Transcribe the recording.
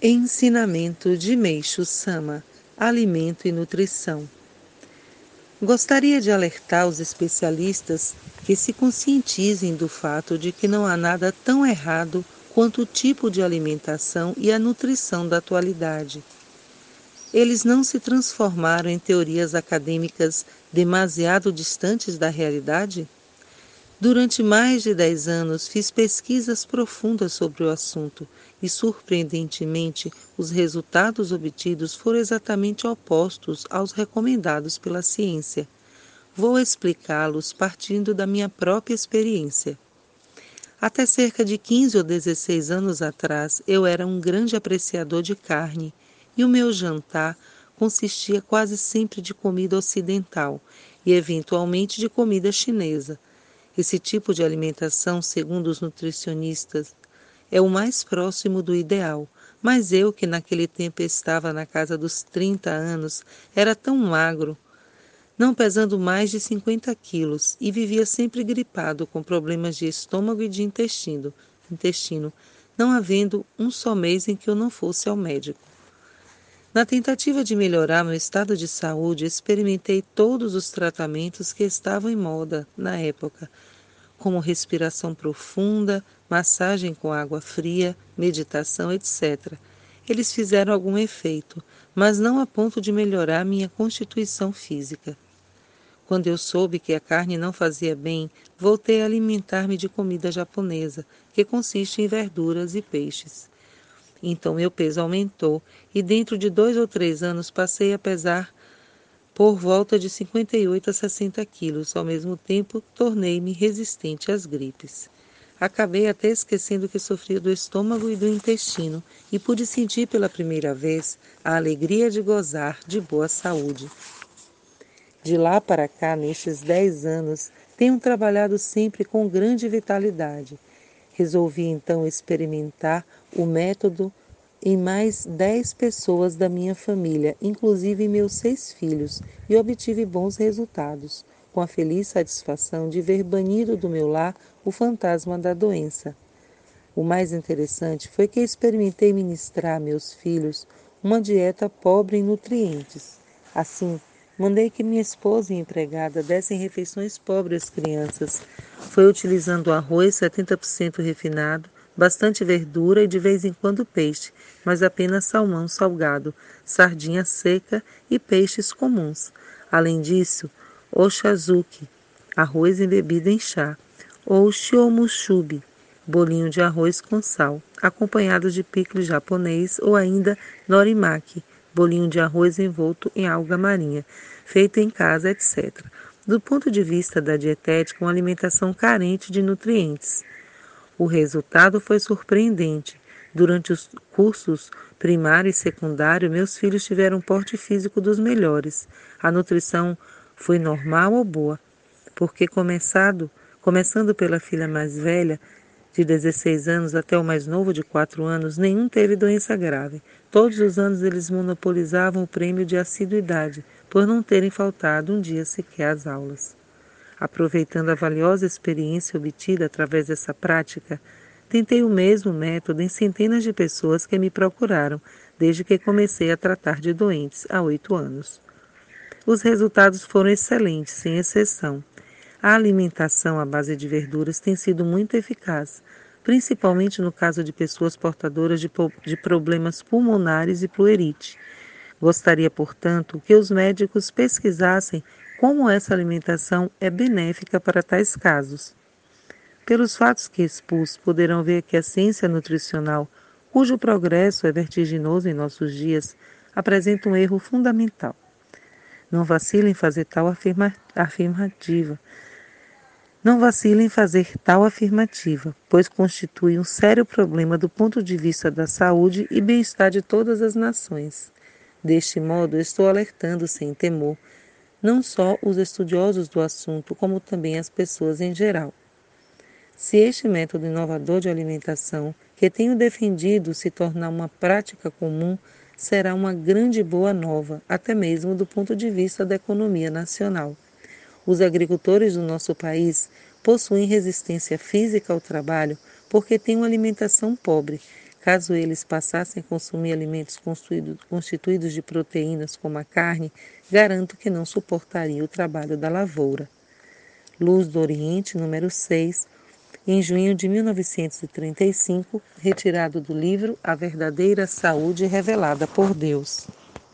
Ensinamento de Meixo Sama: Alimento e Nutrição. Gostaria de alertar os especialistas que se conscientizem do fato de que não há nada tão errado quanto o tipo de alimentação e a nutrição da atualidade. Eles não se transformaram em teorias acadêmicas demasiado distantes da realidade? Durante mais de dez anos fiz pesquisas profundas sobre o assunto e, surpreendentemente, os resultados obtidos foram exatamente opostos aos recomendados pela ciência. Vou explicá-los partindo da minha própria experiência. Até cerca de 15 ou 16 anos atrás, eu era um grande apreciador de carne e o meu jantar consistia quase sempre de comida ocidental e, eventualmente, de comida chinesa esse tipo de alimentação, segundo os nutricionistas, é o mais próximo do ideal, mas eu, que naquele tempo estava na casa dos 30 anos, era tão magro, não pesando mais de 50 quilos, e vivia sempre gripado com problemas de estômago e de intestino, intestino, não havendo um só mês em que eu não fosse ao médico. Na tentativa de melhorar meu estado de saúde, experimentei todos os tratamentos que estavam em moda na época, como respiração profunda, massagem com água fria, meditação, etc. Eles fizeram algum efeito, mas não a ponto de melhorar minha constituição física. Quando eu soube que a carne não fazia bem, voltei a alimentar-me de comida japonesa, que consiste em verduras e peixes. Então meu peso aumentou e dentro de dois ou três anos passei a pesar por volta de 58 a 60 quilos. Ao mesmo tempo, tornei-me resistente às gripes. Acabei até esquecendo que sofria do estômago e do intestino e pude sentir pela primeira vez a alegria de gozar de boa saúde. De lá para cá, nestes dez anos, tenho trabalhado sempre com grande vitalidade. Resolvi então experimentar o método em mais dez pessoas da minha família, inclusive meus seis filhos, e obtive bons resultados, com a feliz satisfação de ver banido do meu lar o fantasma da doença. O mais interessante foi que experimentei ministrar a meus filhos uma dieta pobre em nutrientes. Assim, mandei que minha esposa e empregada dessem refeições pobres às crianças. Foi utilizando arroz 70% refinado, bastante verdura e de vez em quando peixe, mas apenas salmão salgado, sardinha seca e peixes comuns. Além disso, oshazuki, arroz embebido em chá, ou shiomushubi, bolinho de arroz com sal, acompanhado de picles japonês ou ainda norimaki, bolinho de arroz envolto em alga marinha, feito em casa, etc. Do ponto de vista da dietética, uma alimentação carente de nutrientes. O resultado foi surpreendente. Durante os cursos primário e secundário, meus filhos tiveram um porte físico dos melhores. A nutrição foi normal ou boa? Porque começado, começando pela filha mais velha, de 16 anos até o mais novo de 4 anos, nenhum teve doença grave. Todos os anos eles monopolizavam o prêmio de assiduidade, por não terem faltado um dia sequer às aulas. Aproveitando a valiosa experiência obtida através dessa prática, tentei o mesmo método em centenas de pessoas que me procuraram desde que comecei a tratar de doentes há oito anos. Os resultados foram excelentes, sem exceção. A alimentação à base de verduras tem sido muito eficaz, principalmente no caso de pessoas portadoras de, de problemas pulmonares e puerite. Gostaria, portanto, que os médicos pesquisassem como essa alimentação é benéfica para tais casos. Pelos fatos que expus, poderão ver que a ciência nutricional, cujo progresso é vertiginoso em nossos dias, apresenta um erro fundamental. Não vacilem em fazer tal afirma afirmativa. Não vacilem em fazer tal afirmativa, pois constitui um sério problema do ponto de vista da saúde e bem-estar de todas as nações. Deste modo, estou alertando sem temor não só os estudiosos do assunto, como também as pessoas em geral. Se este método inovador de alimentação que tenho defendido se tornar uma prática comum, será uma grande boa nova, até mesmo do ponto de vista da economia nacional. Os agricultores do nosso país possuem resistência física ao trabalho porque têm uma alimentação pobre, Caso eles passassem a consumir alimentos constituídos de proteínas como a carne, garanto que não suportariam o trabalho da lavoura. Luz do Oriente, número 6, em junho de 1935, retirado do livro A Verdadeira Saúde Revelada por Deus.